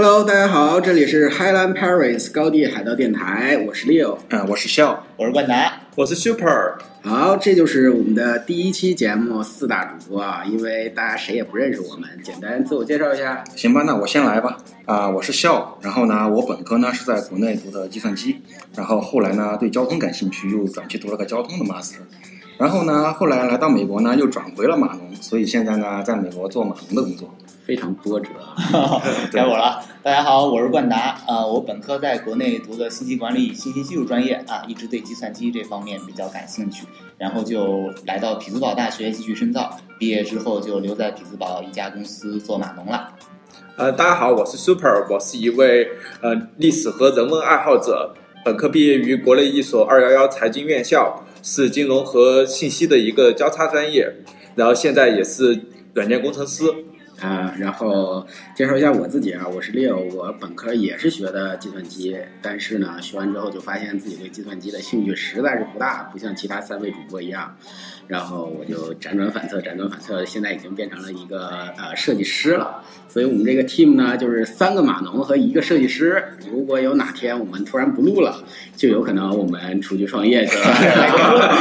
Hello，大家好，这里是 Highland Paris 高地海盗电台，我是 Leo。嗯，我是笑，我是冠达，我是 Super。好，这就是我们的第一期节目四大主播啊，因为大家谁也不认识我们，简单自我介绍一下。行吧，那我先来吧。啊，我是笑，然后呢，我本科呢是在国内读的计算机，然后后来呢对交通感兴趣，又转去读了个交通的 master，然后呢后来来到美国呢又转回了码农，所以现在呢在美国做码农的工作。非常波折，该我了。大家好，我是冠达啊，我本科在国内读的信息管理与、信息技术专业啊，一直对计算机这方面比较感兴趣，然后就来到匹兹堡大学继续深造，毕业之后就留在匹兹堡一家公司做码农了。呃，大家好，我是 Super，我是一位呃历史和人文爱好者，本科毕业于国内一所二幺幺财经院校，是金融和信息的一个交叉专业，然后现在也是软件工程师。啊，然后介绍一下我自己啊，我是 Leo，我本科也是学的计算机，但是呢，学完之后就发现自己对计算机的兴趣实在是不大，不像其他三位主播一样，然后我就辗转反侧，辗转反侧，现在已经变成了一个呃设计师了。所以我们这个 team 呢，就是三个码农和一个设计师。如果有哪天我们突然不录了，就有可能我们出去创业去了，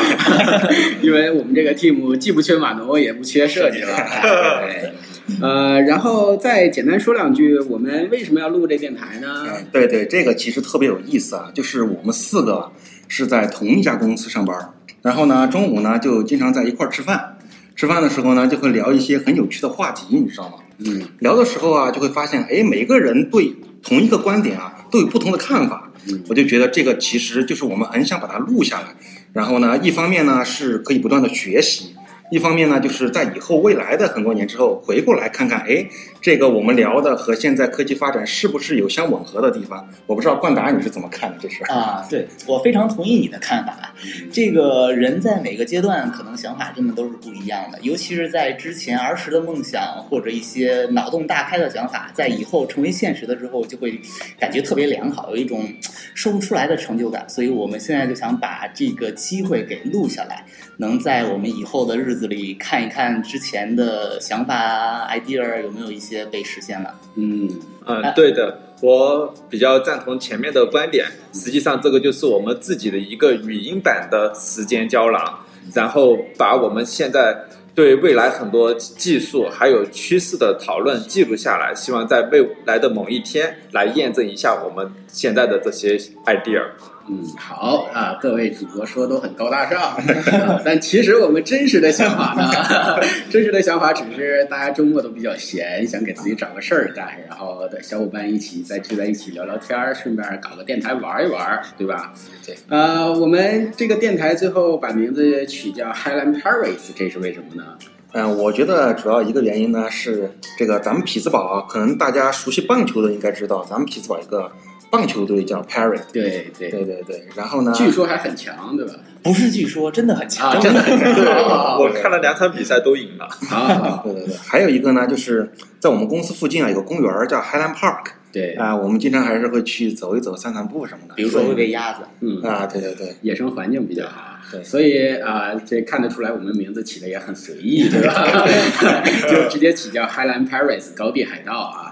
因为我们这个 team 既不缺码农，也不缺设计了。对。呃，然后再简单说两句，我们为什么要录这电台呢？对对，这个其实特别有意思啊，就是我们四个是在同一家公司上班，然后呢，中午呢就经常在一块儿吃饭，吃饭的时候呢就会聊一些很有趣的话题，你知道吗？嗯，聊的时候啊就会发现，哎，每个人对同一个观点啊都有不同的看法，我就觉得这个其实就是我们很想把它录下来，然后呢，一方面呢是可以不断的学习。一方面呢，就是在以后未来的很多年之后回过来看看，哎，这个我们聊的和现在科技发展是不是有相吻合的地方？我不知道冠达你是怎么看的这事啊？对我非常同意你的看法。这个人在每个阶段可能想法真的都是不一样的，尤其是在之前儿时的梦想或者一些脑洞大开的想法，在以后成为现实的时候，就会感觉特别良好，有一种说不出来的成就感。所以我们现在就想把这个机会给录下来，能在我们以后的日子。子里看一看之前的想法 idea 有没有一些被实现了？嗯嗯，对的，我比较赞同前面的观点。实际上，这个就是我们自己的一个语音版的时间胶囊，然后把我们现在对未来很多技术还有趋势的讨论记录下来，希望在未来的某一天来验证一下我们现在的这些 idea。嗯，好啊，各位主播说都很高大上，但其实我们真实的想法呢，真实的想法只是大家周末都比较闲，想给自己找个事儿干，然后的小伙伴一起再聚在一起聊聊天儿，顺便搞个电台玩一玩，对吧？对。呃，我们这个电台最后把名字取叫 Highland Paris，这是为什么呢？嗯，我觉得主要一个原因呢是这个咱们匹兹堡，可能大家熟悉棒球的应该知道，咱们匹兹堡一个。棒球队叫 Paris，对对对对对，然后呢？据说还很强，对吧？不是据说，真的很强，真的很强。我看了两场比赛都赢了。啊，对对对，还有一个呢，就是在我们公司附近啊，有个公园叫 Highland Park。对啊，我们经常还是会去走一走、散散步什么的。比如说喂喂鸭子，嗯啊，对对对，野生环境比较好。对，所以啊，这看得出来，我们名字起的也很随意，对吧？就直接起叫 Highland Paris 高地海盗啊。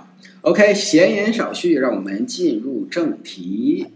OK，闲言少叙，让我们进入正题。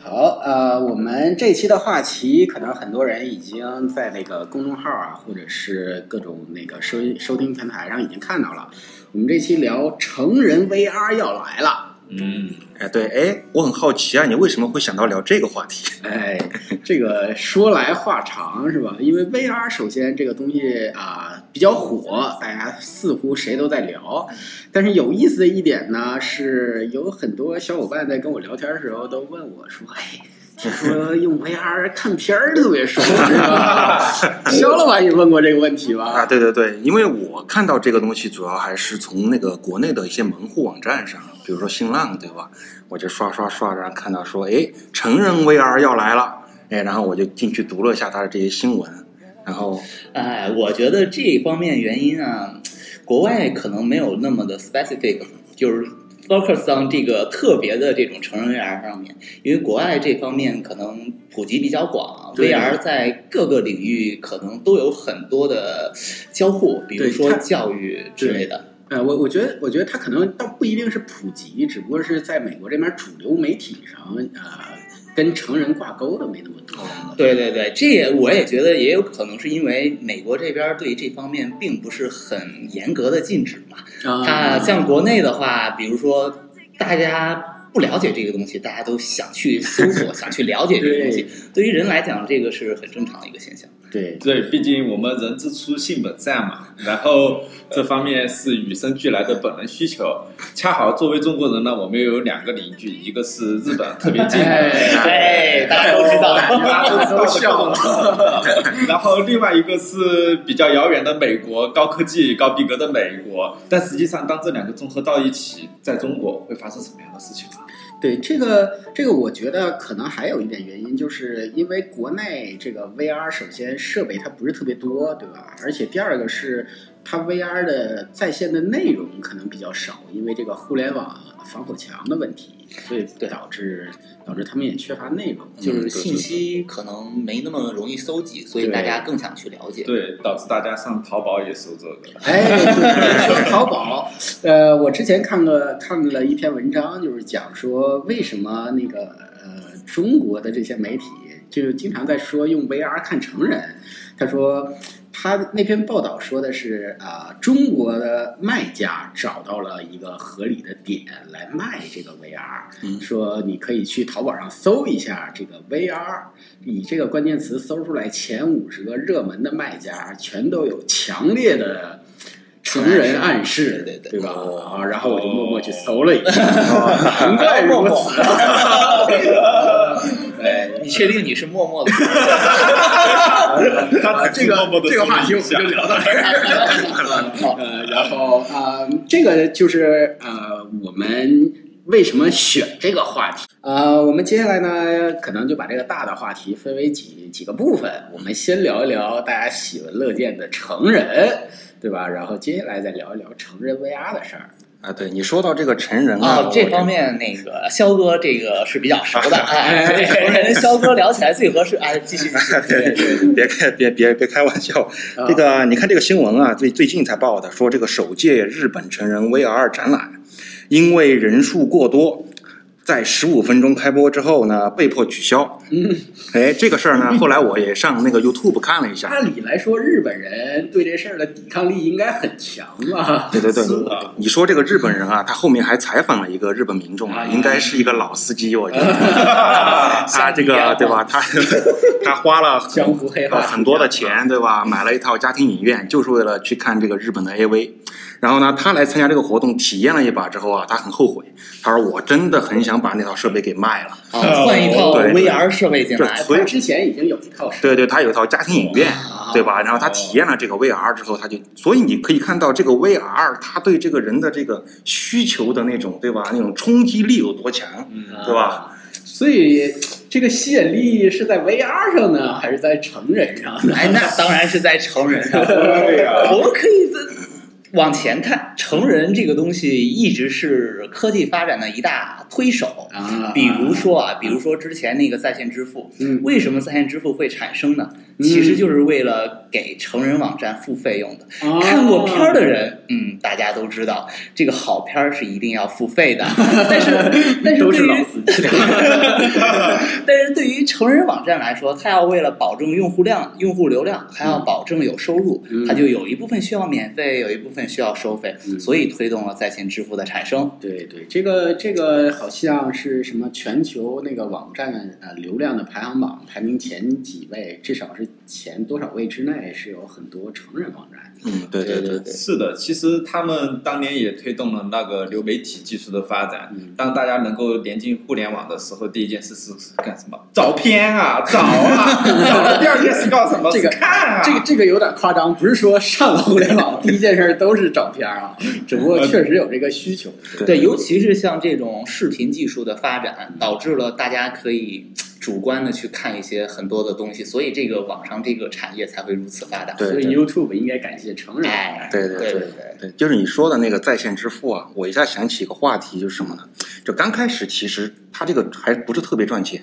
好，呃，我们这期的话题，可能很多人已经在那个公众号啊，或者是各种那个收收听平台上已经看到了。我们这期聊成人 VR 要来了。嗯，哎，对，哎，我很好奇啊，你为什么会想到聊这个话题？哎，这个说来话长是吧？因为 VR 首先这个东西啊比较火，大家似乎谁都在聊。但是有意思的一点呢，是有很多小伙伴在跟我聊天的时候都问我说：“哎，听说用 VR 看片儿特别爽，是吧？” 肖老板也问过这个问题吧？啊，对对对，因为我看到这个东西主要还是从那个国内的一些门户网站上。比如说新浪对吧？我就刷刷刷，然后看到说，哎，成人 VR 要来了，哎，然后我就进去读了一下他的这些新闻，然后，哎，我觉得这方面原因啊，国外可能没有那么的 specific，就是 focus on 这个特别的这种成人 VR 上面，因为国外这方面可能普及比较广，VR 在各个领域可能都有很多的交互，比如说教育之类的。呃，我我觉得，我觉得它可能倒不一定是普及，只不过是在美国这边主流媒体上，呃，跟成人挂钩的没那么多。对对对，这也我也觉得也有可能是因为美国这边对这方面并不是很严格的禁止嘛。啊，它像国内的话，比如说大家不了解这个东西，大家都想去搜索、想去了解这个东西。对于人来讲，这个是很正常的一个现象。对对，毕竟我们人之初性本善嘛，然后这方面是与生俱来的本能需求。恰好作为中国人呢，我们又有两个邻居，一个是日本，特别近，哎，大家都知道，大家都笑了。然后另外一个是比较遥远的美国，高科技、高逼格的美国。但实际上，当这两个综合到一起，在中国会发生什么样的事情啊？对这个这个，我觉得可能还有一点原因，就是因为国内这个 VR 首先设备它不是特别多，对吧？而且第二个是它 VR 的在线的内容可能比较少，因为这个互联网防火墙的问题，所以导致导致他们也缺乏内容，就是信息可能没那么容易搜集，所以大家更想去了解。对，导致大家上淘宝也搜这个。哎，对，说淘宝，呃，我之前看过看了一篇文章，就是讲说为什么那个呃中国的这些媒体就经常在说用 VR 看成人。他说他那篇报道说的是啊、中国的卖家找到了一个合理的点来卖这个 VR，、嗯说你可以去淘宝上搜一下这个 VR，以这个关键词搜出来前五十个热门的卖家，全都有强烈的成人暗示，对对对吧？哦啊，然后我就默默去搜了一下，难怪如此。哎，你确定你是默默的？他这个这个话题我们就聊到这儿。好，然后啊、呃这个就是呃，我们为什么选这个话题？呃，我们接下来呢，可能就把这个大的话题分为几几个部分。我们先聊一聊大家喜闻乐见的成人，对吧？然后接下来再聊一聊成人 VR 的事儿。啊，对你说到这个成人啊，哦，这方面那个肖哥这个是比较熟的，哎，成人肖哥聊起来最合适。哎，继续 别开别别别开玩笑，这个你看这个新闻啊，最最近才报的，说这个首届日本成人 VR 展览，因为人数过多，在十五分钟开播之后呢，被迫取消。嗯，哎，这个事儿呢，后来我也上那个 YouTube 看了一下。按理来说，日本人对这事儿的抵抗力应该很强啊。对对对，你说这个日本人啊，他后面还采访了一个日本民众啊，应该是一个老司机，我觉得。他这个对吧？他他花了江湖黑话很多的钱，对吧？买了一套家庭影院，就是为了去看这个日本的 AV。然后呢，他来参加这个活动，体验了一把之后啊，他很后悔。他说：“我真的很想把那套设备给卖了。啊，换一套 VR 设备进来这，所以之前已经有一套设备对对，他有一套家庭影院，啊对吧？然后他体验了这个 VR 之后，他就，所以你可以看到这个 VR，他对这个人的这个需求的那种，对吧？那种冲击力有多强，嗯，对吧？所以这个吸引力是在 VR 上呢，还是在成人上呢？哎，那当然是在成人上。对呀我们可以在往前看，成人这个东西一直是科技发展的一大推手。啊，比如说啊，比如说之前那个在线支付，嗯为什么在线支付会产生呢？嗯其实就是为了给成人网站付费用的。啊看过片儿的人，嗯，大家都知道，这个好片儿是一定要付费的。但是，但是都对于是老司机。但是对于成人网站来说，它要为了保证用户量、用户流量，还要保证有收入，嗯它就有一部分需要免费，有一部分需要收费，嗯所以推动了在线支付的产生。对对，这个这个好像是什么全球那个网站呃流量的排行榜排名前几位，至少是前多少位之内是有很多成人网站。嗯，对 对对，对是的，其实他们当年也推动了那个流媒体技术的发展。嗯当大家能够连进互联网的时候，第一件事是是干什么？找片啊，找啊，找了第二件事干什么？这个看啊，这个这个有点夸张，不是说上了互联网第一件事都是找片啊，只不过确实有这个需求。对，尤其是像这种视频技术的发展，导致了大家可以主观的去看一些很多的东西，所以这个网上这个产业才会如此发达。对所以 YouTube 应该感谢成人。哎，对对对对对，就是你说的那个在线支付啊，我一下想起一个话题，就是什么呢？就刚开始其实它这个还不是特别赚钱，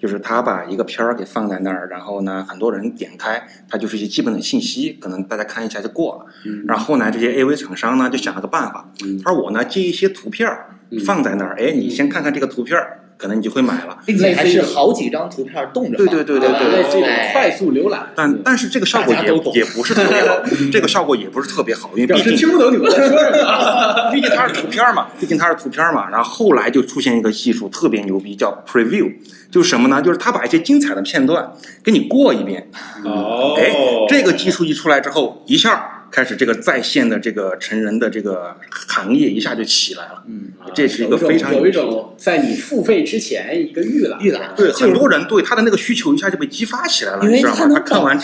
就是他把一个片儿给放在那儿，然后呢，很多人点开，它就是一些基本的信息，可能大家看一下就过了。嗯然后呢，这些 AV 厂商呢就想了个办法，嗯他说我呢接一些图片儿嗯放在那儿，哎，你先看看这个图片儿，可能你就会买了。并且还是类似于好几张图片动着对对对对对快速浏览，但但是这个效果也也不是特别好，这个效果也不是特别好，因为表毕竟听不懂你们在说什么。毕竟它是图片嘛，毕竟它是图片嘛。然后后来就出现一个技术特别牛逼，叫 preview，就是什么呢？就是它把一些精彩的片段给你过一遍。哦哎，这个技术一出来之后，一下开始这个在线的这个成人的这个行业一下就起来了。嗯，这是一个非常有一种在你付费之前一个预览，预览对很多人对他的那个需求一下就被激发起来了，因为你知道吗？他看完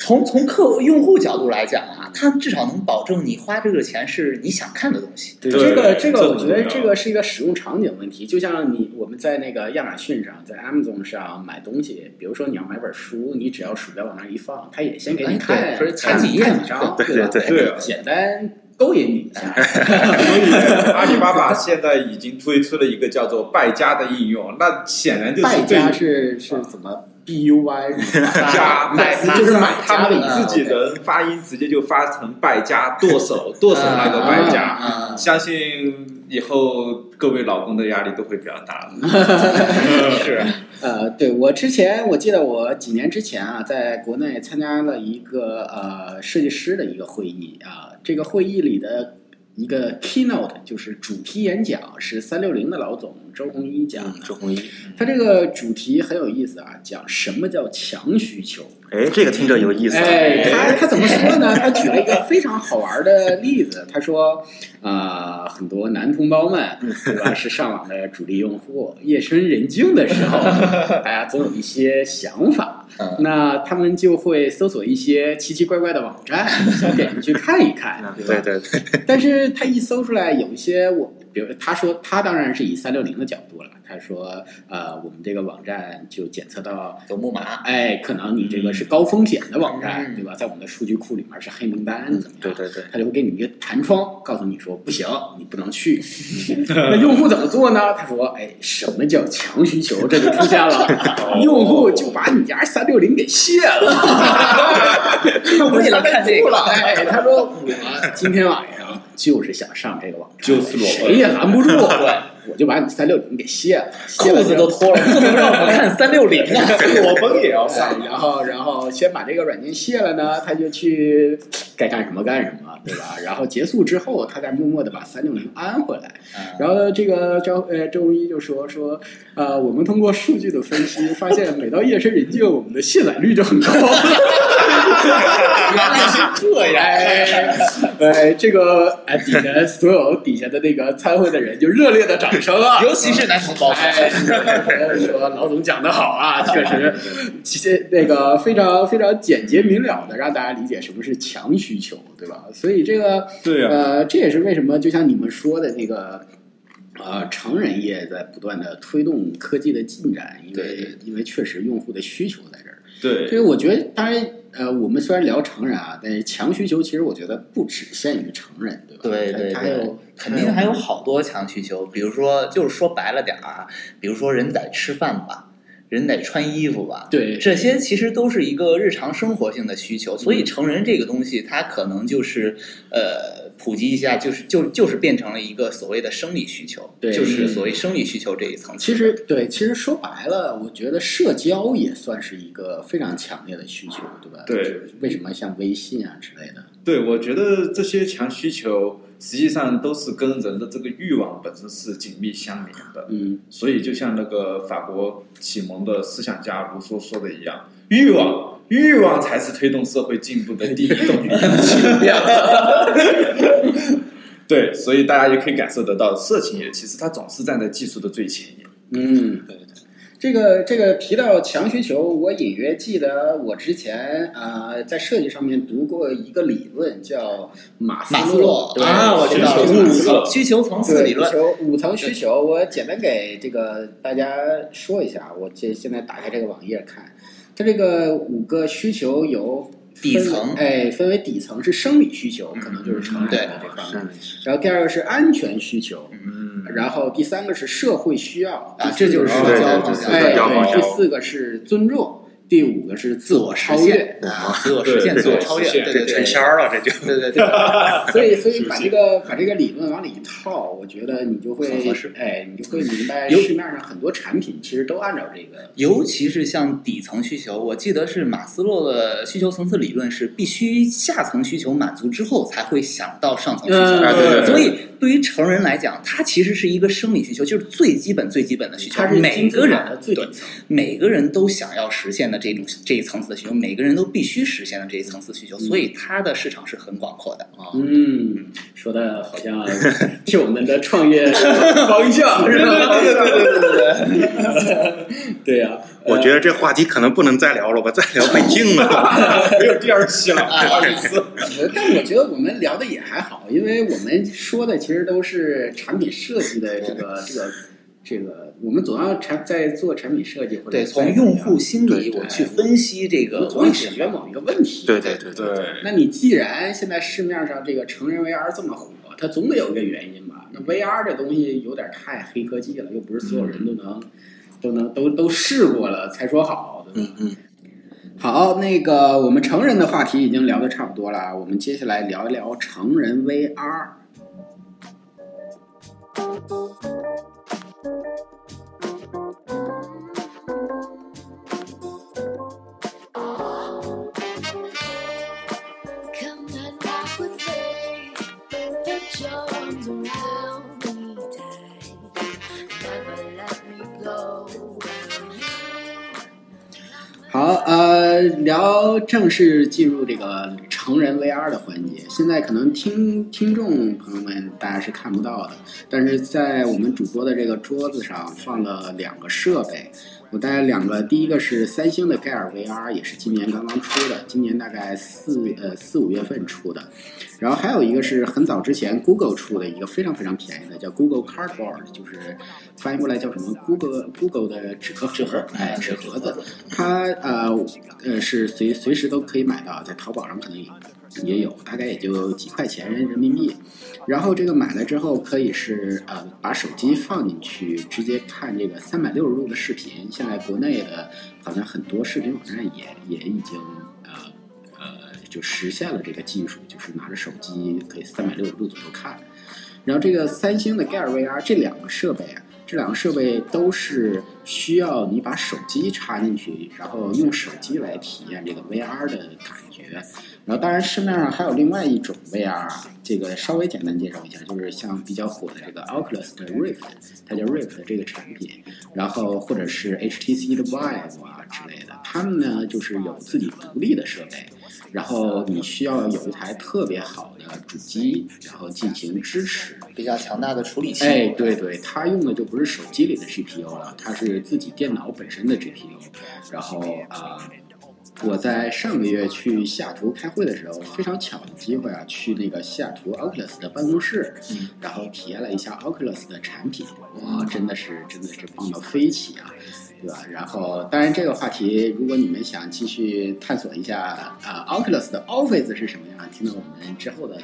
从从客用户角度来讲啊，它至少能保证你花这个钱是你想看的东西。对对这个这个，我觉得这个是一个使用场景问题。就像你我们在那个亚马逊上，在 Amazon 上买东西，比如说你要买本书，你只要鼠标往那儿一放，它也先给你哎看看几页几张，对吧？对哎对简单勾引你一下。所以阿里巴巴现在已经推出了一个叫做“败家”的应用，那显然就是败家是是怎么 B U Y 家买就是买他们。自己人发音直接就发成败家，剁手，剁手那个败家。啊，相信以后各位老公的压力都会比较大。是呃，对我之前我记得我几年之前啊，在国内参加了一个呃设计师的一个会议啊，这个会议里的一个 keynote 就是主题演讲是三六零的老总周鸿祎讲嗯，的。周鸿祎，他这个主题很有意思啊，讲什么叫强需求。哎，这个听着有意思啊。哎，他他怎么说呢？他举了一个非常好玩的例子，他说，啊、很多男同胞们，对吧，是上网的主力用户，夜深人静的时候，大家总有一些想法，嗯那他们就会搜索一些奇奇怪怪的网站，想点进去看一看，对吧？对对对，但是他一搜出来，有一些我，比如他说，他当然是以三六零的角度了，他说，呃，我们这个网站就检测到有木马，哎，可能你这个是高风险的网站，嗯对吧？在我们的数据库里面是黑名单，怎么样？对对对，他就会给你一个弹窗，告诉你说不行，你不能去。那用户怎么做呢？他说：“哎，什么叫强需求？这就出现了，用户就把你家三六零给卸了。为了看这个了，哎，他说我今天晚上就是想上这个网站，就是裸奔谁也拦不住，对，我就把你三六零给卸了，卸了 裤子都脱了，不能让我们看三六零啊！裸奔也要哎上，然后，然后先把这个软件卸了呢，他就去该干什么干什么，对吧？然后结束之后，他再默默的把三六零安回来。然后这个张呃周鸿祎就说说，呃，我们通过数据的分析，发现每到夜深人静，我们的卸载率就很高。原来是这样，哎，哎，这个哎，底下所有底下的那个参会的人就热烈的掌声啊！尤其是男同胞。哎，说老总讲的好啊，确实，其实那个非常非常简洁明了的让大家理解什么是强需求，对吧？所以这个对啊呃，这也是为什么就像你们说的那个。呃，成人业在不断的推动科技的进展，因为因为确实用户的需求在这儿。对所以我觉得，当然，呃，我们虽然聊成人啊，但是强需求其实我觉得不只限于成人，对吧？对对对还有，肯定还有好多强需求，比如说，就是说白了点儿啊，比如说人在吃饭吧，人得穿衣服吧，对这些其实都是一个日常生活性的需求，所以成人这个东西，它可能就是呃普及一下，就是就就是变成了一个所谓的生理需求，对就是所谓生理需求这一层。其实对，其实说白了，我觉得社交也算是一个非常强烈的需求，对吧？对为什么像微信啊之类的？对，我觉得这些强需求实际上都是跟人的这个欲望本身是紧密相连的。嗯，所以，就像那个法国启蒙的思想家卢梭说的一样，欲望，欲望才是推动社会进步的第一动力。对，所以大家也可以感受得到，色情业其实它总是站在技术的最前沿。嗯，对对。这个这个提到强需求，我隐约记得我之前呃在设计上面读过一个理论，叫马斯洛对啊，我知道需求层需求层次理论。求五层需求，我简单给这个大家说一下。我这现在打开这个网页看，它这个五个需求有分底层哎，分为底层是生理需求，可能就是成人的这方面。然后第二个是安全需求，嗯，然后第三个是社会需要啊这就是社交对对对哎，第四个是尊重，第五个是自我超实现。越。啊，自我实现、自我超越，对对对，成仙儿了，这就。对对对，所以，所以把这个把这个理论往里一套，我觉得你就会哎，你就会明白市面上很多产品其实都按照这个。尤其是像底层需求，我记得是马斯洛的需求层次理论是必须下层需求满足之后才会想到上层需求。所以对于成人来讲，它其实是一个生理需求，就是最基本最基本的需求它。是每个人的最。每个人都想要实现的这种这一层次的需求，每个人都必须实现的这一层次需求，所以它的市场是很广阔的啊。嗯，说的好像 替我们的创业方向 是吧？对对对对对，对呀、我觉得这话题可能不能再聊了吧，再聊被禁了。没有第二期了，啊不好意思。呃但我觉得我们聊的也还好，因为我们说的其实都是产品设计的这个这个这个，我们总要产在做产品设计或者对，从用户心理我去分析这个我总要为什么。解决某一个问题。对对对对，对，那你既然现在市面上这个成人 VR 这么火，它总得有一个原因吧？那 VR 这东西有点太黑科技了，又不是所有人都能、都能都都试过了才说好，对吧？嗯嗯，好，那个我们成人的话题已经聊的差不多了，我们接下来聊一聊成人 VR。聊正式进入这个成人 VR 的环节。现在可能听听众朋友们大家是看不到的，但是在我们主播的这个桌子上放了两个设备。我带了两个，第一个是三星的盖尔 VR，也是今年刚刚出的，今年大概四呃四五月份出的。然后还有一个是很早之前 Google 出的一个非常非常便宜的，叫 Google Cardboard，就是翻译过来叫什么 Google Google 的纸壳纸盒哎，纸盒子。它呃呃是随随时都可以买到，在淘宝上可能也也有，大概也就几块钱人民币。然后这个买了之后，可以是呃把手机放进去，直接看这个三百六十度的视频。现在国内的好像很多视频网站也也已经呃呃就实现了这个技术，就是拿着手机可以三百六十度左右看。然后这个三星的 Gear VR 这两个设备啊，这两个设备都是需要你把手机插进去，然后用手机来体验这个 VR 的感觉。然后当然市面上还有另外一种 VR，这个稍微简单介绍一下，就是像比较火的这个 Oculus 的 Rift，它叫 Rift 这个产品，然后或者是 HTC 的 Vive 啊之类的，他们呢就是有自己独立的设备。然后你需要有一台特别好的主机，然后进行支持。比较强大的处理器。哎，对对，它用的就不是手机里的 GPU 了，它是自己电脑本身的 GPU。然后啊、呃我在上个月去西雅图开会的时候，非常巧的机会啊，去那个西雅图 Oculus 的办公室，嗯然后体验了一下 Oculus 的产品，哇，真的是真的是棒到飞起啊！对吧？然后，当然这个话题，如果你们想继续探索一下啊、Oculus 的 Office 是什么样，听到我们之后的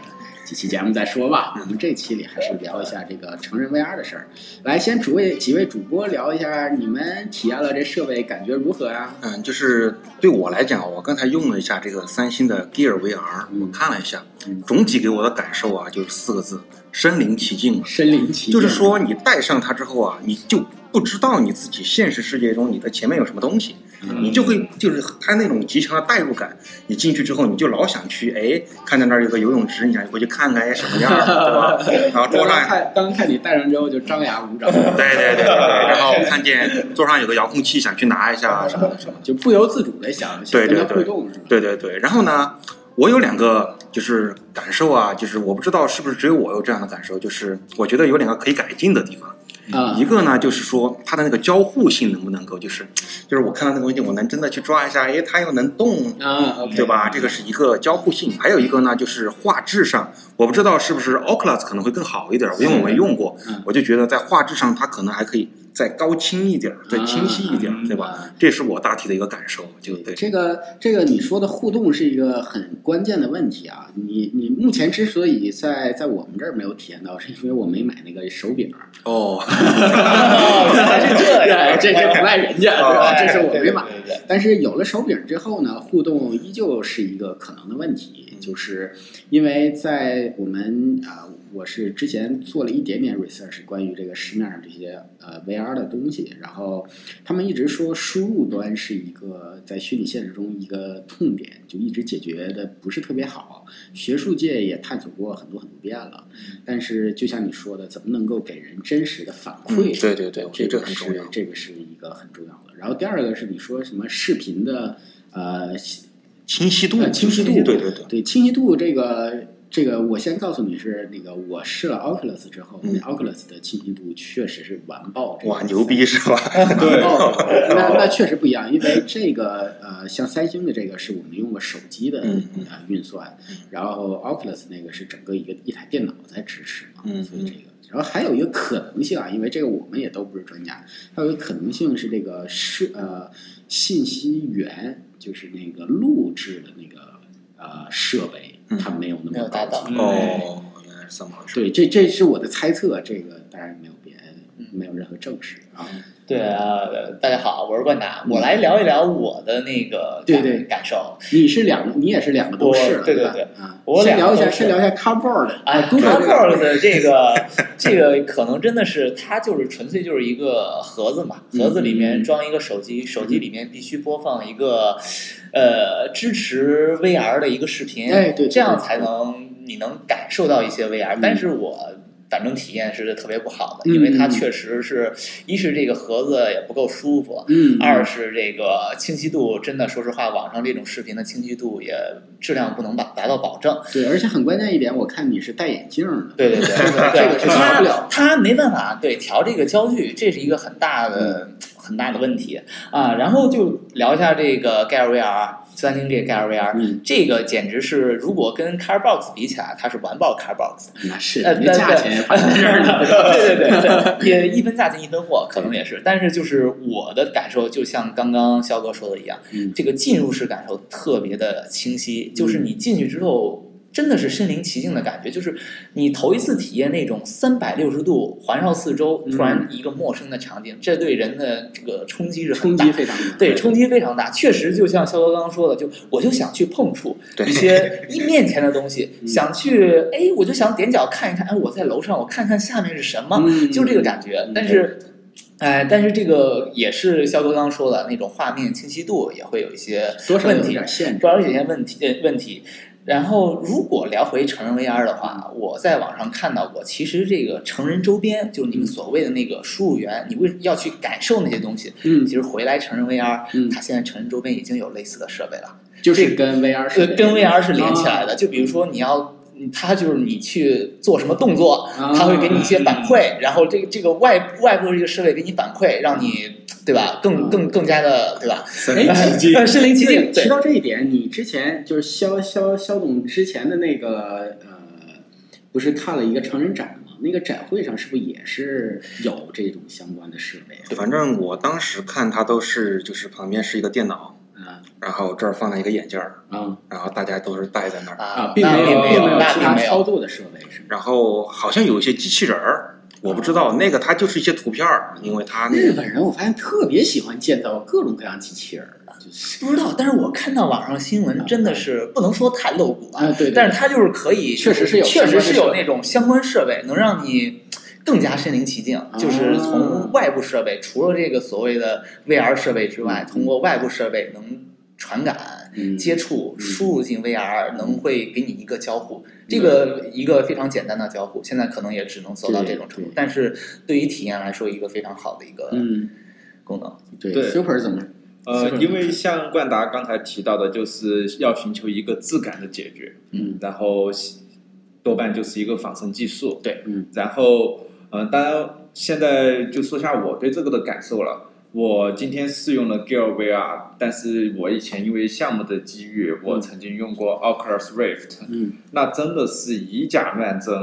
几期节目再说吧。我们这期里还是聊一下这个成人 VR 的事儿。来，先主位几位主播聊一下，你们体验了这设备感觉如何呀、嗯，就是对我来讲，我刚才用了一下这个三星的 Gear VR，嗯我看了一下嗯，总体给我的感受啊，就是四个字：身临其境。身临其境，就是说，你戴上它之后啊，你就不知道你自己现实世界中你的前面有什么东西，嗯你就会就是它那种极强的代入感。你进去之后，你就老想去，哎，看到那儿有个游泳池，你想过去看看，哎，什么样儿，对吧？然后桌上刚看刚看你戴上之后就张牙舞爪，对对对对对，然后看见桌上有个遥控器，想去拿一下什么的什么。就不由自主的想想跟它对对对互动是吧？对对对，然后呢，我有两个就是感受啊，就是我不知道是不是只有我有这样的感受，就是我觉得有两个可以改进的地方。啊一个呢就是说它的那个交互性能不能够，就是就是我看到那个东西，我能真的去抓一下，哎，它又能动，啊对吧？这个是一个交互性，还有一个呢，就是画质上，我不知道是不是 Oculus 可能会更好一点，因为我没用过嗯，我就觉得在画质上它可能还可以再高清一点，再清晰一点，对吧？啊这是我大体的一个感受，就对。这个这个你说的互动是一个很关键的问题啊！你你目前之所以在在我们这儿没有体验到，是因为我没买那个手柄 哦，原来是这样，这这不赖人家，对吧？这是我没买。但是有了手柄之后呢，互动依旧是一个可能的问题，就是因为在我们啊、我是之前做了一点点 research 关于这个市面上这些呃 VR 的东西，然后他们一直说输入端是一个在虚拟现实中一个痛点，就一直解决的不是特别好。学术界也探索过很多很多遍了，但是就像你说的，怎么能够给人真实的反馈？嗯对对对我觉得这这个很重要是这个是一个很重要的。然后第二个是你说什么视频的呃清晰度，呃清晰度，对对对。对清晰度这个这个，我先告诉你是那个我试了 Oculus 之后，嗯那 Oculus 的清晰度确实是完爆这个哇，牛逼是吧？完爆这个 那那确实不一样，因为这个呃，像三星的这个是我们用过手机的呃运算，然后 Oculus 那个是整个一个一台电脑在支持嘛，嗯所以这个。然后还有一个可能性啊，因为这个我们也都不是专家，还有一个可能性是这个是呃信息源，就是那个录制的那个呃设备，嗯它没有那么没有达到高级哦，原来是这么回事。对，这这是我的猜测，这个当然没有别嗯。没有任何证实啊。对啊，大家好，我是冠达，我来聊一聊我的那个感对。对感受。你是两个，你也是两个都试了，吧？我对对对。啊，我先聊一下，先聊一下 Cardboard 哎 Cardboard 的 这个这个可能真的是它就是纯粹就是一个盒子嘛，嗯盒子里面装一个手机，手机里面必须播放一个呃支持 VR 的一个视频，哎对对这样才能你能感受到一些 VR，、嗯。但是我。反正体验是特别不好的，嗯因为它嗯确实是一是这个盒子也不够舒服，嗯，二是这个清晰度，真的说实话，网上这种视频的清晰度也质量不能达达到保证。对，而且很关键一点，我看你是戴眼镜的，对对对，这个是调不了他他没办法对调这个焦距，这是一个很大的、很大的问题啊。然后就聊一下这个 Gear VR，三星这个 Gear VR，、嗯，这个简直是如果跟 Carbox 比起来，它是完爆 Carbox。那是价钱反正是对对对对，也一分价钱一分货，可能也是。但是就是我的感受，就像刚刚肖哥说的一样，嗯这个进入式感受特别的清晰，就是你进去之后。真的是身临其境的感觉，就是你头一次体验那种三百六十度环绕四周，嗯。突然一个陌生的场景，这对人的这个冲击是很冲大击非常大，对，冲击非常大，确实就像肖哥刚刚说的，就我就想去碰触一些 一面前的东西，嗯。想去，哎，我就想踮脚看一看，哎，我在楼上，我看看下面是什么，嗯。就这个感觉。但是，哎，但是这个也是肖哥刚刚说的那种画面清晰度也会有一些多少有问题，点限制。主。要是有些问题呃问题。然后，如果聊回成人 VR 的话，我在网上看到过，其实这个成人周边，就是你们所谓的那个输入源，你为要去感受那些东西，嗯。其，实回来成人 VR，、嗯。它现在成人周边已经有类似的设备了，就是跟 VR 是呃，跟 VR 是连起来啊。的。就比如说你要，它就是你去做什么动作，啊它会给你一些反馈，然后这个这个外外部这个设备给你反馈，让你对吧，更更更加的对吧，哎呃身临其境。对提，到这一点，你之前就是肖肖肖总之前的那个呃，不是看了一个成人展吗？那个展会上是不是也是有这种相关的设备啊？反正我当时看它都是，就是旁边是一个电脑，啊然后这儿放了一个眼镜儿，嗯然后大家都是戴在那儿，啊，并没有并没有其他。操作的设备是吗？然后好像有一些机器人儿，我不知道那个它就是一些图片儿，因为它日本人我发现特别喜欢建造各种各样机器人儿，就是不知道，但是我看到网上新闻真的是不能说太露骨啊，对，对但是它就是可以，确实是有确实是有那种相关设备，能让你更加身临其境。啊就是从外部设备，除了这个所谓的 VR 设备之外，嗯通过外部设备能传感、嗯接触、嗯。输入进 VR，能会给你一个交互。这个一个非常简单的交互，现在可能也只能做到这种程度但是对于体验来说，一个非常好的一个嗯，功能。对对，Super 怎么？呃，因为像冠达刚才提到的，就是要寻求一个质感的解决，嗯。然后多半就是一个仿生技术，对。嗯。然后呃，当然现在就说下我对这个的感受了。我今天试用了 Gear VR，但是我以前因为项目的机遇，我曾经用过 Oculus Rift，嗯，那真的是以假乱真，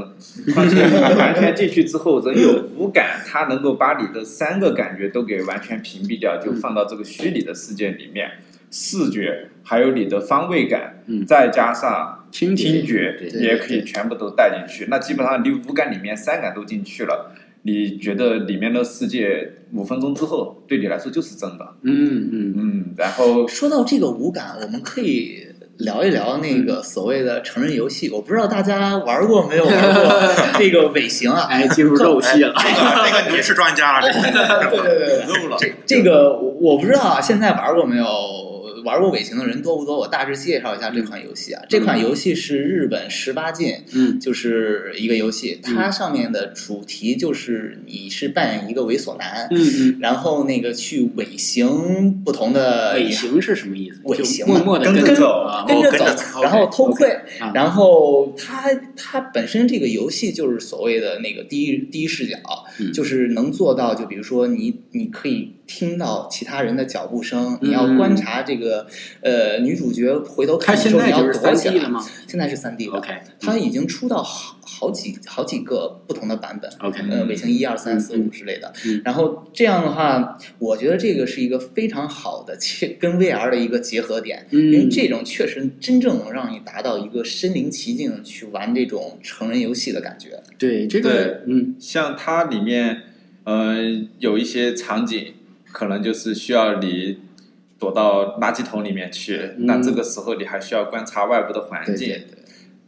况且你完全进去之后，人有五感，它能够把你的三个感觉都给完全屏蔽掉，就放到这个虚拟的世界里面，视觉还有你的方位感，嗯。再加上听觉听觉对。也可以全部都带进去。那基本上你五感里面三感都进去了，你觉得里面的世界五分钟之后对你来说就是真的。嗯嗯嗯，然后说到这个无感，我们可以聊一聊那个所谓的成人游戏。我不知道大家玩过没有玩过 这个尾行啊？哎，进入肉戏了。这个这个你是专家了，这个对对对 肉了。这这个我我不知道啊，现在玩过没有？玩过尾行的人多不多？我大致介绍一下这款游戏啊。这款游戏是日本十八禁，嗯。就是一个游戏，它上面的主题就是你是扮演一个猥琐男，嗯嗯，然后那个去尾行不同的尾行是什么意思？就尾行默默的跟着跟着走，然后偷窥，啊。然后它它本身这个游戏就是所谓的那个第一第一视角，嗯。就是能做到，就比如说你你可以听到其他人的脚步声，嗯你要观察这个呃女主角回头看的时候，你要在是三躲起 D 来现在是三 D 的？OK。它已经出到好好几好几个不同的版本。OK，呃，卫星一二三四嗯五之类的嗯，然后这样的话，我觉得这个是一个非常好的切跟 VR 的一个结合点，因为嗯这种确实真正能让你达到一个身临其境去玩这种成人游戏的感觉。对这个嗯像它里面，呃，有一些场景可能就是需要你躲到垃圾桶里面去，嗯那这个时候你还需要观察外部的环境。对对对，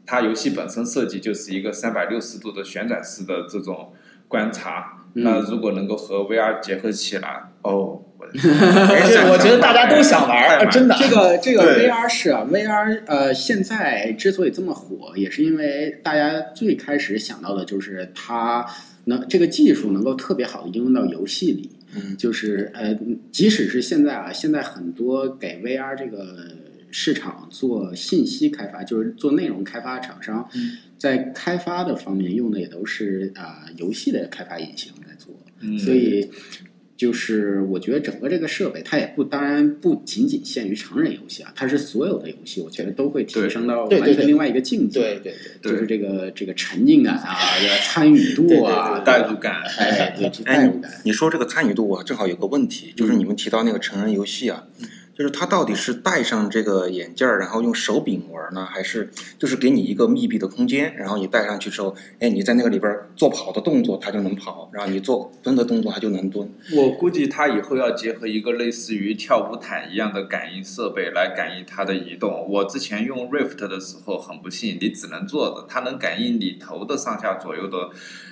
它游戏本身设计就是一个三百六十度的旋转式的这种观察。嗯那如果能够和 VR 结合起来，哦，我的 这我觉得大家都想玩儿，真的。这个 这个 VR 是啊，VR 呃，现在之所以这么火，也是因为大家最开始想到的就是它能这个技术能够特别好的应用到游戏里。嗯就是呃，即使是现在啊，现在很多给 VR 这个市场做信息开发，就是做内容开发厂商，嗯在开发的方面用的也都是啊、游戏的开发引擎在做。嗯所以就是我觉得整个这个设备，它也不当然不仅仅限于成人游戏啊，它是所有的游戏，我觉得都会提升到完全另外一个境界。对对对，就是这个这个沉浸感啊，这个参与度啊，代入感。哎，代入感。你说这个参与度啊，正好有个问题，就是你们提到那个成人游戏啊，就是它到底是戴上这个眼镜儿，然后用手柄玩呢，还是就是给你一个密闭的空间，然后你戴上去之后，哎，你在那个里边儿做跑的动作，它就能跑，然后你做蹲的动作，它就能蹲。我估计它以后要结合一个类似于跳舞毯一样的感应设备来感应它的移动。我之前用 Rift 的时候很不幸，你只能坐着，它能感应你头的上下左右的，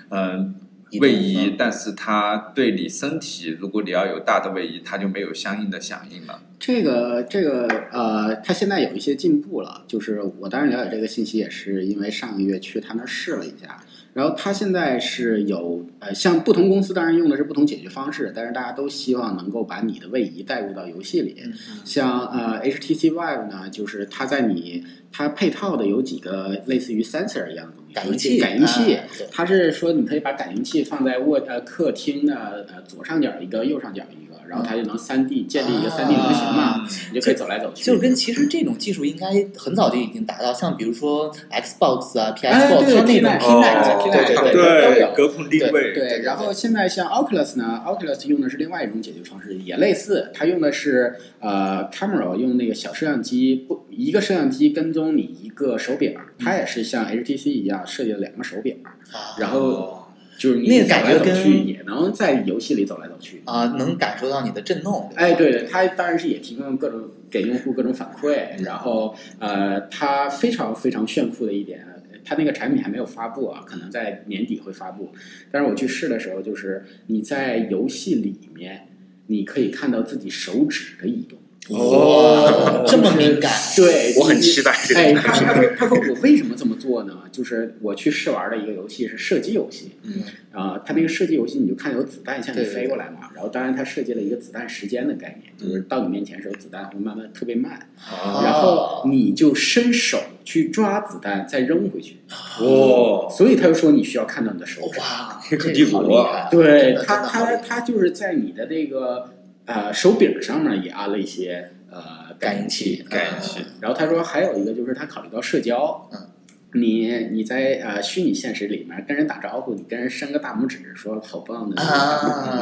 嗯、位移嗯，但是它对你身体，如果你要有大的位移，它就没有相应的响应了。这个这个呃，它现在有一些进步了。就是我当然了解这个信息，也是因为上个月去他那儿试了一下。然后他现在是有呃，像不同公司当然用的是不同解决方式，但是大家都希望能够把你的位移带入到游戏里。嗯像呃 HTC Vive 呢，就是它在你它配套的有几个类似于 sensor 一样的东西，感应器，感应器。它是说你可以把感应器放在卧呃客厅的呃左上角一个，右上角一个，然后它就能三 D 建立一个三 D 模型嘛，啊你就可以走来走去。就是跟其实这种技术应该很早就已经达到，像比如说 Xbox 啊、哎 PS4，对它那种 Kinect，Kinect，哦对对对都有隔空定位，对，然后现在像 Oculus 呢，Oculus 用的是另外一种解决方式，也类似，它用的是呃 camera 用那个小摄像机，不一个摄像机跟踪你一个手柄，它也是像 HTC 一样设计了两个手柄，啊然后就是你那感觉跟去也能在游戏里走来走去。啊，能感受到你的震动。哎，对对，它当然是也提供各种给用户各种反馈，然后呃，它非常非常炫酷的一点，它那个产品还没有发布啊，可能在年底会发布。但是我去试的时候，就是你在游戏里面，你可以看到自己手指的移动。哦，这么敏感，对，我很期待这个哎，他他说他说我为什么这么做呢？就是我去试玩的一个游戏是射击游戏，嗯。啊，他那个射击游戏你就看有子弹向你飞过来嘛，然后当然他设计了一个子弹时间的概念，就是到你面前的时候子弹会慢慢特别慢，哦然后你就伸手去抓子弹，再扔回去。哦，所以他就说你需要看到你的手指。哇，这帝国啊。好厉害。啊！对他，他他就是在你的那个呃手柄上面也安了一些呃感应器，感应器呃然后他说还有一个就是他考虑到社交，嗯，你你在呃虚拟现实里面跟人打招呼，你跟人伸个大拇指，说好棒的，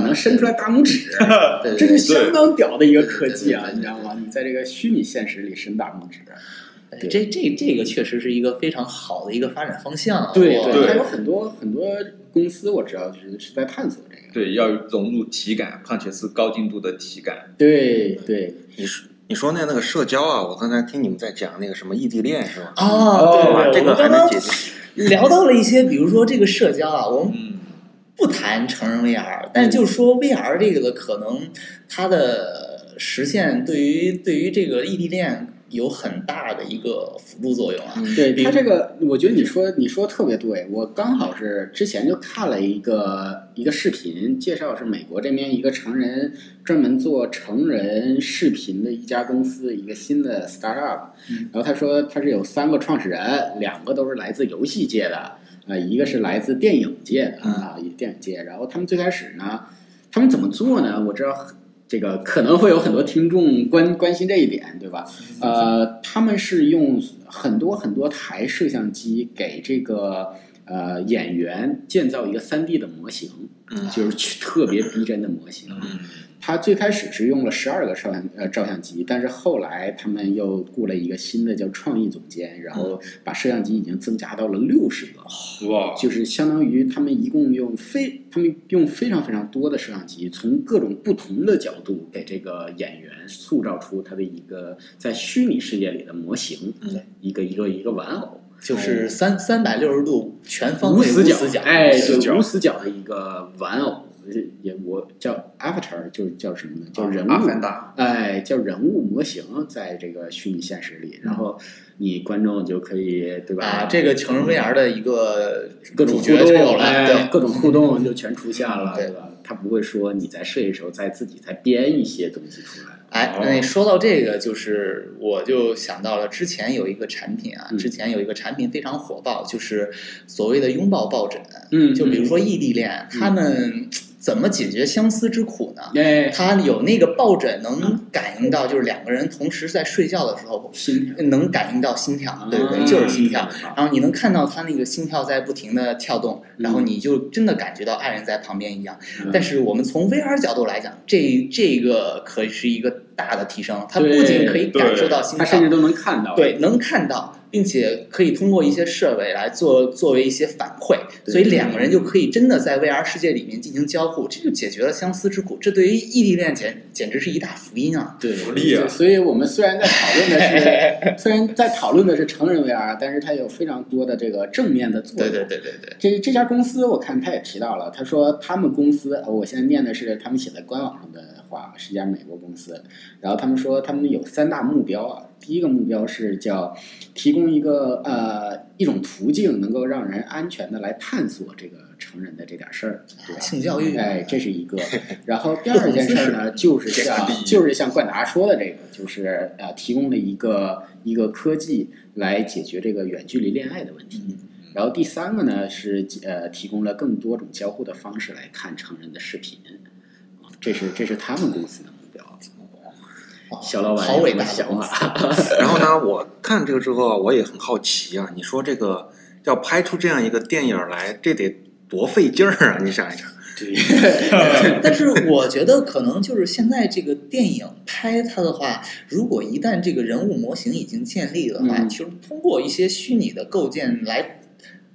能伸出来大拇指，对这对是相当屌的一个科技啊，你知道吗？你在这个虚拟现实里伸大拇指，对这这这个确实是一个非常好的一个发展方向对，对还有很多很多公司我知道是是在探索这个，对，要融入体感，况且是高精度的体感。对对。你说你说那那个社交啊，我刚才听你们在讲那个什么异地恋是吧？哦，对对，这个我刚刚还能解决。聊到了一些，比如说这个社交啊，我们嗯，不谈成人 VR，但就是说 VR 这个的可能它的实现对于对于这个异地恋有很大的一个辅助作用啊。对比他这个，我觉得你说你说特别对。我刚好是之前就看了一个一个视频，介绍是美国这边一个成人专门做成人视频的一家公司，一个新的 startup。嗯然后他说他是有三个创始人，两个都是来自游戏界的，呃，一个是来自电影界的啊，电影界。然后他们最开始呢，他们怎么做呢？我知道。这个可能会有很多听众关关心这一点，对吧？呃，他们是用很多很多台摄像机给这个呃演员建造一个三 D 的模型，嗯就是去特别逼真的模型。嗯他最开始是用了十二个照相呃照相机，但是后来他们又雇了一个新的叫创意总监，然后把摄像机已经增加到了六十个。哇，就是相当于他们一共用非他们用非常非常多的摄像机，从各种不同的角度给这个演员塑造出他的一个在虚拟世界里的模型，嗯一个一个一个玩偶，就是三三百六十度全方无位死角，死角，哎，死角对，无死角的一个玩偶，也我叫 avatar，就是叫什么呢？叫人物，哎，叫人物模型，在这个虚拟现实里，然后你观众就可以对吧？啊，这个成人 VR 的一个各种互主角就有动，了。各种互动就全出现了，对对吧？他不会说你在设计的时候再自己再编一些东西出来。哎，那说到这个，就是我就想到了之前有一个产品啊，嗯之前有一个产品非常火爆，就是所谓的拥抱抱枕。嗯就比如说异地恋，嗯他们怎么解决相思之苦呢？哎，他有那个抱枕能感应到，就是两个人同时在睡觉的时候，心，能感应到心跳，对就是心跳。嗯然后你能看到他那个心跳在不停的跳动，然后你就真的感觉到爱人在旁边一样。嗯但是我们从 VR 角度来讲，这这个可是一个大的提升，他不仅可以感受到心跳，他甚至都能看到。对，能看到，并且可以通过一些设备来做作为一些反馈，所以两个人就可以真的在 VR 世界里面进行交互，这就解决了相思之苦。这对于异地恋简简直是一大福音啊！对，福利啊所以我们虽然在讨论的是，虽然在讨论的是成人 VR，但是它有非常多的这个正面的作用。对对对对，这这家公司我看他也提到了，他说他们公司，呃我现在念的是他们写在官网上的话，是一家美国公司。然后他们说他们有三大目标啊，第一个目标是叫提供一个呃一种途径，能够让人安全的来探索这个成人的这点事儿，对吧？性教育，哎，这是一个。然后第二件事儿呢，就是像就是像冠达说的这个，就是呃，提供了一个一个科技来解决这个远距离恋爱的问题。然后第三个呢是呃，提供了更多种交互的方式来看成人的视频。啊这是这是他们公司的小老板好伟大想法？然后呢，我看这个之后，我也很好奇啊。你说这个要拍出这样一个电影来，这得多费劲儿啊！你想一想，对 但是我觉得可能就是现在这个电影拍它的话，如果一旦这个人物模型已经建立的话，嗯其实通过一些虚拟的构建来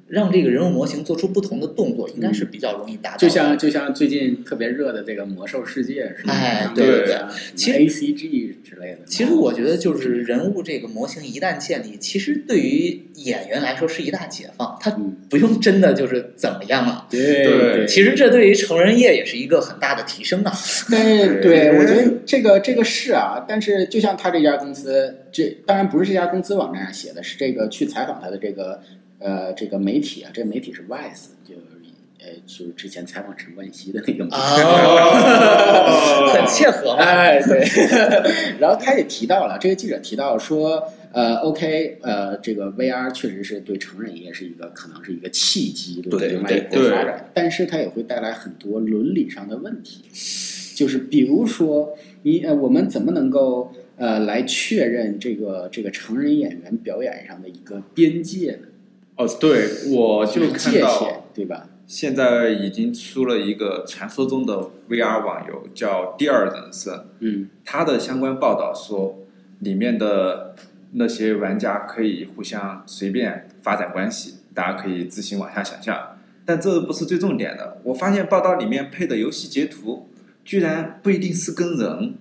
让这个人物模型做出不同的动作，应该是比较容易达到的。就像就像最近特别热的这个《魔兽世界》是吧？哎对对对其实 A C G 之类的。其实我觉得，就是人物这个模型一旦建立，其实对于演员来说是一大解放，他嗯，不用真的就是怎么样了。对对其实这对于成人业也是一个很大的提升啊！但是对我觉得这个这个是啊，但是就像他这家公司，这当然不是这家公司网站上写的，是这个去采访他的这个呃这个媒体啊，这个媒体是 Vice，就是呃就是之前采访陈冠希的那个媒体。啊，很切合嘛。哎，对。然后他也提到了，这个记者提到说，呃，OK，呃，这个 VR 确实是对成人也是一个可能是一个契机，对不对对发展，但是它也会带来很多伦理上的问题，就是比如说你呃，我们怎么能够呃来确认这个这个成人演员表演上的一个边界呢？哦，对，我就看到，对吧？现在已经出了一个传说中的 VR 网游，叫第二人生。嗯它的相关报道说，里面的那些玩家可以互相随便发展关系，大家可以自行往下想象。但这不是最重点的，我发现报道里面配的游戏截图，居然不一定是跟人。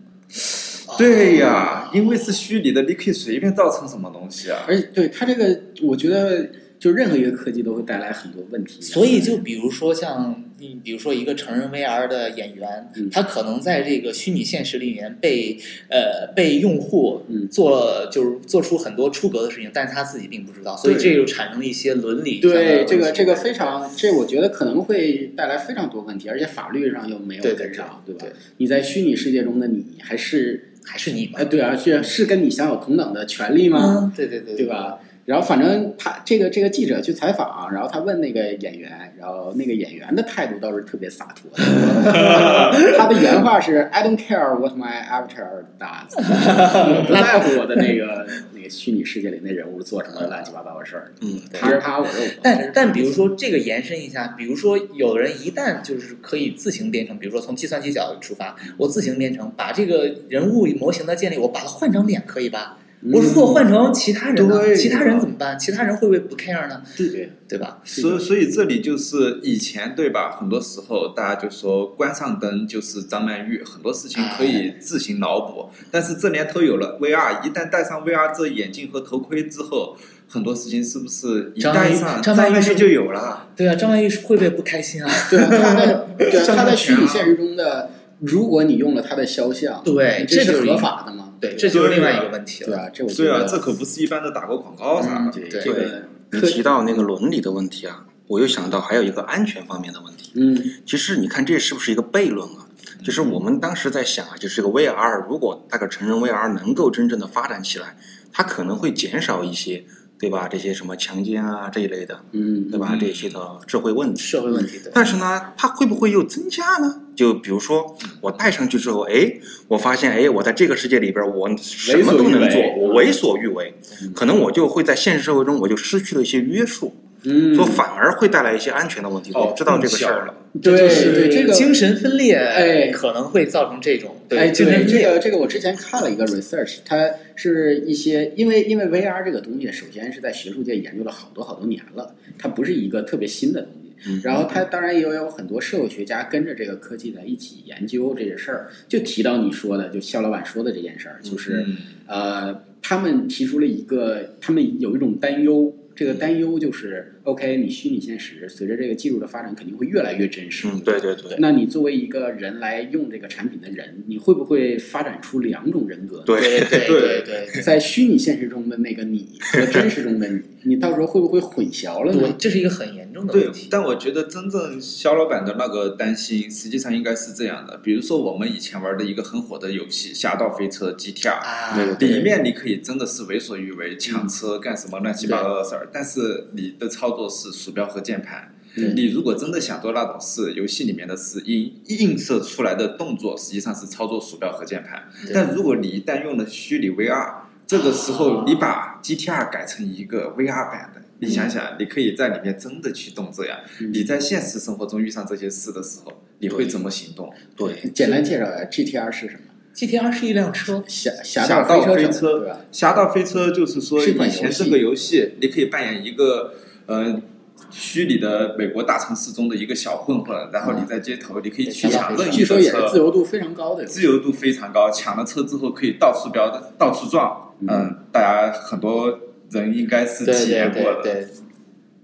对呀，因为是虚拟的，你可以随便造成什么东西啊？而且对它这个，我觉得就任何一个科技都会带来很多问题。所以，就比如说像你，比如说一个成人 VR 的演员，嗯他可能在这个虚拟现实里面被呃被用户嗯做就是做出很多出格的事情，但是他自己并不知道，所以这就产生了一些伦理对这个这个非常，这我觉得可能会带来非常多问题，而且法律上又没有跟上，对吧对？你在虚拟世界中的你还是还是你吗哎，，对啊，是是跟你享有同等的权利吗？嗯，对对对对？吧？然后反正他这个这个记者去采访，然后他问那个演员，然后那个演员的态度倒是特别洒脱。他的原话是 "I don't care what my avatar does"，我不在乎我的那个 那个虚拟世界里那人物做什么乱七八糟的事儿。嗯，他是他，我是我。但但比如说这个延伸一下，比如说有的人一旦就是可以自行编程，比如说从计算机角度出发，我自行编程，把这个人物模型的建立，我把它换成脸可以吧？我如果换成其他人呢？其他人怎么办？其他人会不会不 care 呢？对对吧？所以所以这里就是以前对吧？很多时候大家就说关上灯就是张曼玉，很多事情可以自行脑补。但是这年头有了 VR，一旦戴上 VR 这眼镜和头盔之后，很多事情是不是一张曼玉戴上张曼玉就有了？对啊，张曼玉会不会不开心啊？对啊，他在 对啊他在虚拟现实中的，如果你用了他的肖像，对这是合法的吗？对，这就是另外一个问题了。对啊，这我觉对啊，这可不是一般的打过广告啥的。对对这个你提到那个伦理的问题啊，我又想到还有一个安全方面的问题。嗯其实你看这是不是一个悖论啊？就是我们当时在想啊，就是这个 VR，如果那个成人 VR 能够真正的发展起来，它可能会减少一些，对吧？这些什么强奸啊这一类的，嗯，对吧？嗯这些的社会问题。社会问题。但是呢，它会不会又增加呢？就比如说，我戴上去之后，哎，我发现，哎，我在这个世界里边，我什么都能做，我为所欲为，可能我就会在现实社会中，我就失去了一些约束，嗯，所以反而会带来一些安全的问题。我知道这个事儿了。对对这个精神分裂，哎可能会造成这种对哎，精神分裂。个这个，我之前看了一个 research，它是一些因为因为 VR 这个东西，首先是在学术界研究了好多好多年了，它不是一个特别新的东西。嗯然后他当然也有很多社会学家跟着这个科技在一起研究这些事儿，就提到你说的，就肖老板说的这件事儿，就是嗯。呃，他们提出了一个，他们有一种担忧，这个担忧就是，OK，你虚拟现实随着这个技术的发展，肯定会越来越真实。嗯，对对对，那你作为一个人来用这个产品的人，你会不会发展出两种人格？对对对对在虚拟现实中的那个你和真实中的你，你到时候会不会混淆了对，呢？这是一个很严重的问题，。但我觉得真正肖老板的那个担心，实际上应该是这样的。比如说我们以前玩的一个很火的游戏《侠盗飞车 GTR》，啊，对对里面你可以真的是为所欲为，抢车干什么乱七八糟的事儿，但是你的操作是鼠标和键盘。嗯你如果真的想做那种事，游戏里面的事映映射出来的动作实际上是操作鼠标和键盘。但如果你一旦用了虚拟 VR，这个时候你把 GTR 改成一个 VR 版的，你想想，你可以在里面真的去动这样。嗯你在现实生活中遇上这些事的时候，你会怎么行动？对，简单介绍一下 GTR 是什么？GTR 是一辆车，侠侠侠盗飞车对吧？侠盗飞车就是说，是以前这个游戏你可以扮演一个呃虚拟的美国大城市中的一个小混混，然后你在街头你可以去抢任意据说也是自由度非常高的。自由度非常高，抢了车之后可以到处飙的，到处撞。嗯，大家很多人应该是体验过的。对对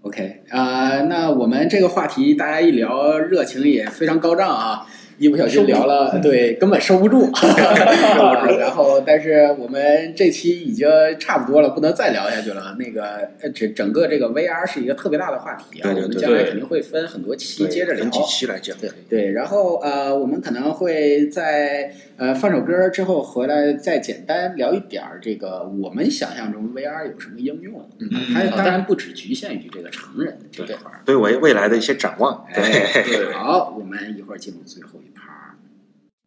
，OK 啊、那我们这个话题大家一聊，热情也非常高涨啊。一不小心聊了，对，根本收不住。然后，但是我们这期已经差不多了，不能再聊下去了。那个，呃整整个这个 VR 是一个特别大的话题啊，对对对我们将来肯定会分很多期接着聊分。几期来讲。对，然后呃，我们可能会在呃放首歌之后回来，再简单聊一点儿这个我们想象中 VR 有什么应用。嗯它当然不只局限于这个成人这块儿。对我未来的一些展望，对对好，我们一会儿进入最后一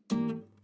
Thank you.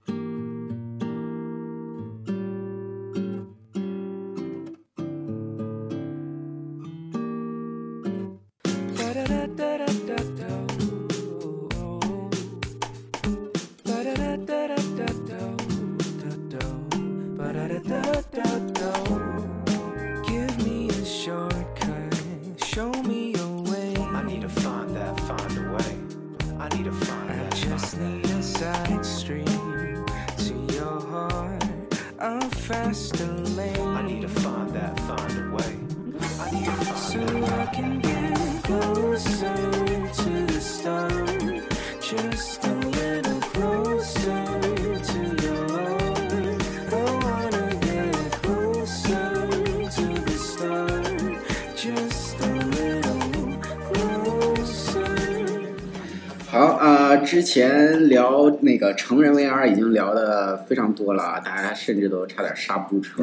之前聊那个成人 VR 已经聊的非常多了，大家甚至都差点刹不住车。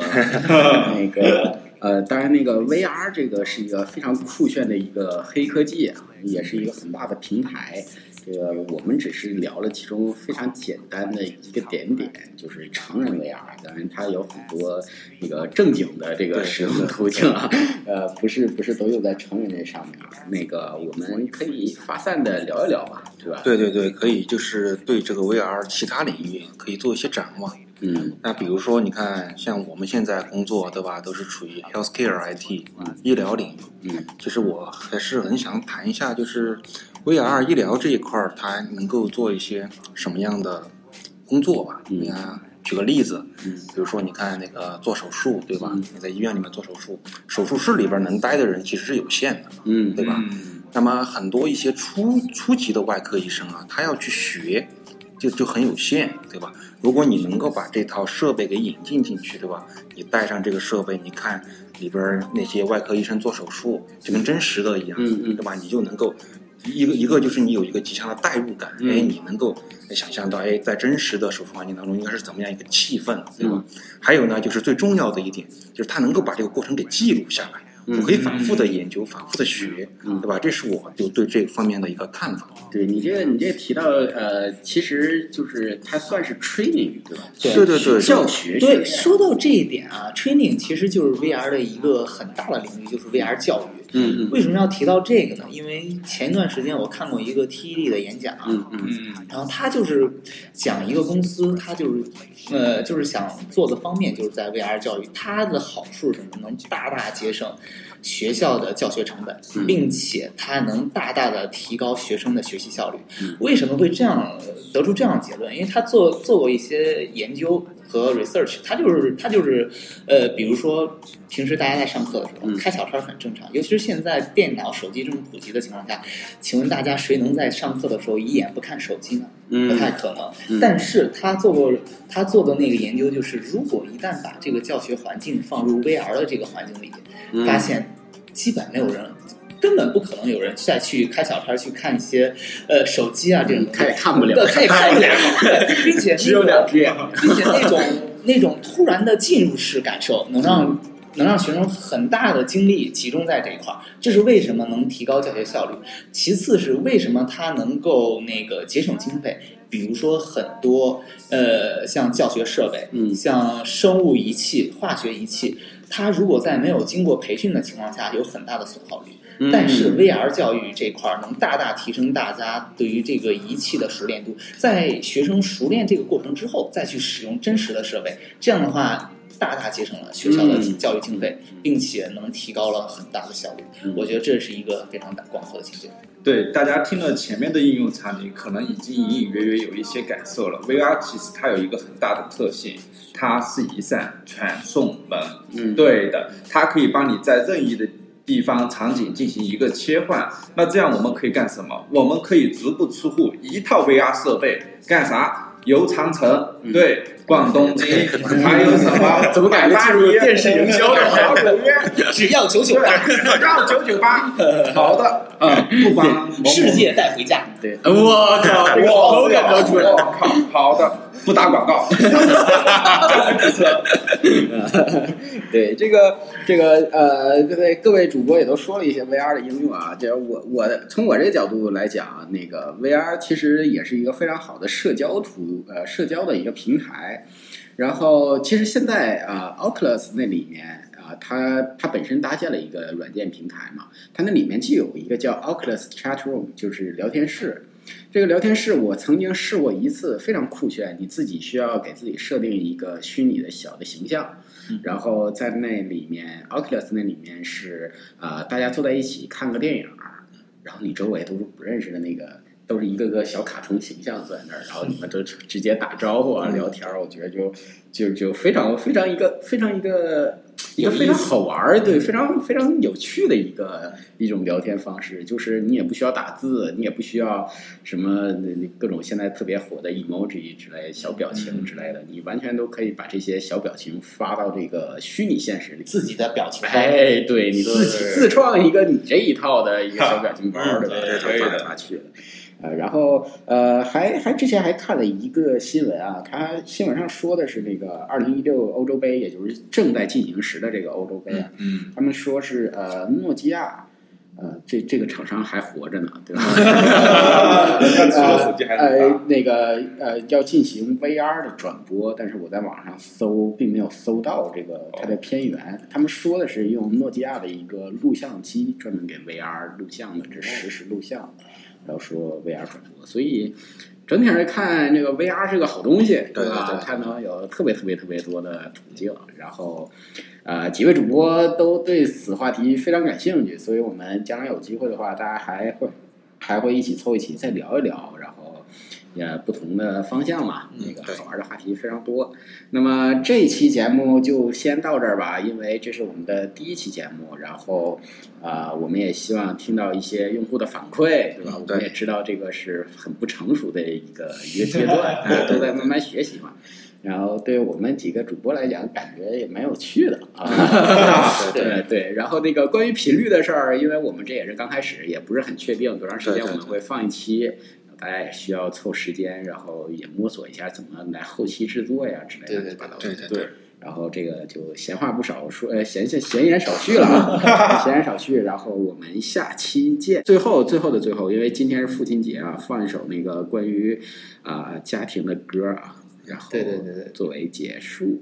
那个呃，当然那个 VR 这个是一个非常酷炫的一个黑科技啊，也是一个很大的平台。这个我们只是聊了其中非常简单的一个点点，就是成人 VR。当然，它有很多那个正经的这个使用途径啊，呃，不是不是都用在成人这上面啊。那个我们可以发散的聊一聊吧，对吧？对对对，可以就是对这个 VR 其他领域可以做一些展望。嗯那比如说，你看，像我们现在工作，对吧，都是处于 healthcare IT 医疗领域。嗯其实我还是很想谈一下，就是 VR 医疗这一块儿，它能够做一些什么样的工作吧？嗯你看，举个例子，嗯比如说，你看那个做手术，对吧？嗯你在医院里面做手术，手术室里边能待的人其实是有限的，嗯对吧？嗯那么很多一些初初级的外科医生啊，他要去学，就就很有限，对吧？如果你能够把这套设备给引进进去，对吧？你带上这个设备，你看里边儿那些外科医生做手术，就跟真实的一样，嗯嗯对吧？你就能够一个一个就是你有一个极强的代入感，嗯哎，你能够想象到，哎，在真实的手术环境当中应该是怎么样一个气氛，对吧？嗯还有呢，就是最重要的一点，就是它能够把这个过程给记录下来。嗯我可以反复的研究，反复的学，嗯对吧？这是我就对这方面的一个看法。对你这个你这个提到呃，其实就是它算是 training 对吧？对对对对教学对，说到这一点啊，training 其实就是 VR 的一个很大的领域，就是 VR 教育。嗯嗯为什么要提到这个呢？因为前一段时间我看过一个 TED 的演讲，嗯嗯嗯然后他就是讲一个公司，他就是呃，就是想做的方面就是在 VR 教育，它的好处是什么？能大大节省学校的教学成本，嗯并且它能大大的提高学生的学习效率。嗯为什么会这样得出这样的结论？因为他做做过一些研究和 research，他就是他就是呃，比如说平时大家在上课的时候、嗯开小差很正常，尤其是现在电脑、手机这么普及的情况下，请问大家谁能在上课的时候一眼不看手机呢？不太嗯可能。嗯但是他做过他做的那个研究，就是如果一旦把这个教学环境放入 VR 的这个环境里，嗯发现基本没有人。根本不可能有人再去开小差去看一些呃手机啊这种东西，他也看不了对他也看不了，对并且只有两只眼并且那种 那种突然的进入式感受，能让能让学生很大的精力集中在这一块儿，这是为什么能提高教学效率。其次是为什么它能够那个节省经费，比如说很多呃像教学设备，嗯像生物仪器、化学仪器，它如果在没有经过培训的情况下，有很大的损耗率。嗯但是 VR 教育这块儿能大大提升大家对于这个仪器的熟练度，在学生熟练这个过程之后，再去使用真实的设备，这样的话大大节省了学校的嗯教育经费，并且能提高了很大的效率。嗯我觉得这是一个非常大广阔的情景。对，大家听了前面的应用场景，可能已经隐隐约约有一些感受了。VR 其实它有一个很大的特性，它是一扇传送门。嗯对的，它可以帮你在任意的地方场景进行一个切换。那这样我们可以干什么？我们可以足不出户，一套 VR 设备。干啥？游长城，对，逛东京，还有什么？怎么感觉进入电视营销了只要九九八，只要九九八，好的，嗯，不光某某。世界带回家。对，我靠，这个好感觉出来。我靠，好的，不打广告。对这个这个呃，各位各位主播也都说了一些 VR 的应用啊。这我我从我这个角度来讲，那个 VR 其实也是一个非常好的社交途呃社交的一个平台。然后其实现在啊、，Oculus 那里面啊、它它本身搭建了一个软件平台嘛，它那里面就有一个叫 Oculus Chat Room，就是聊天室。这个聊天室我曾经试过一次，非常酷炫。你自己需要给自己设定一个虚拟的小的形象，然后在那里面，Oculus 那里面是啊、呃大家坐在一起看个电影儿，然后你周围都是不认识的那个，都是一个个小卡通形象坐在那儿，然后你们都直接打招呼啊、聊天儿，我觉得就就就非常非常一个非常一个。一个非常好玩儿，对，非常非常有趣的一个一种聊天方式，就是你也不需要打字，你也不需要什么各种现在特别火的 emoji 之类小表情之类的，你完全都可以把这些小表情发到这个虚拟现实里。自己的表情包，哎，对你自己自创一个你这一套的一个小表情包，嗯对吧？对可以的发来发去的。呃，然后呃，还还之前还看了一个新闻啊，他新闻上说的是那个二零一六欧洲杯，也就是正在进行时的这个欧洲杯啊，嗯，他们说是呃诺基亚，呃这这个厂商还活着呢，对吧？呃，那个呃要进行 VR 的转播，但是我在网上搜并没有搜到这个它的片源。他们说的是用诺基亚的一个录像机专门给 VR 录像的，这是实时录像，然后说 VR 传播，所以。整体上来看，这个 VR 是个好东西，对吧？对对它能有特别特别特别多的途径，然后，呃，几位主播都对此话题非常感兴趣，所以我们将来有机会的话，大家还会还会一起凑一起再聊一聊，然后也不同的方向嘛，那个好玩的话题非常多。那么这一期节目就先到这儿吧，因为这是我们的第一期节目，然后啊、呃我们也希望听到一些用户的反馈，对吧？嗯我们也知道这个是很不成熟的一个 一个阶段，大家都在慢慢学习嘛。然后对我们几个主播来讲，感觉也蛮有趣的啊。对对对，然后那个关于频率的事儿，因为我们这也是刚开始，也不是很确定多长时间我们会放一期，大家也需要凑时间，然后也摸索一下怎么来后期制作呀之类的。对对对对。然后这个就闲话不少说，呃，闲闲闲言少叙了啊，闲言少叙。然后我们下期见。最后，最后的最后，因为今天是父亲节啊，放一首那个关于啊、家庭的歌啊，然后对对对对作为结束。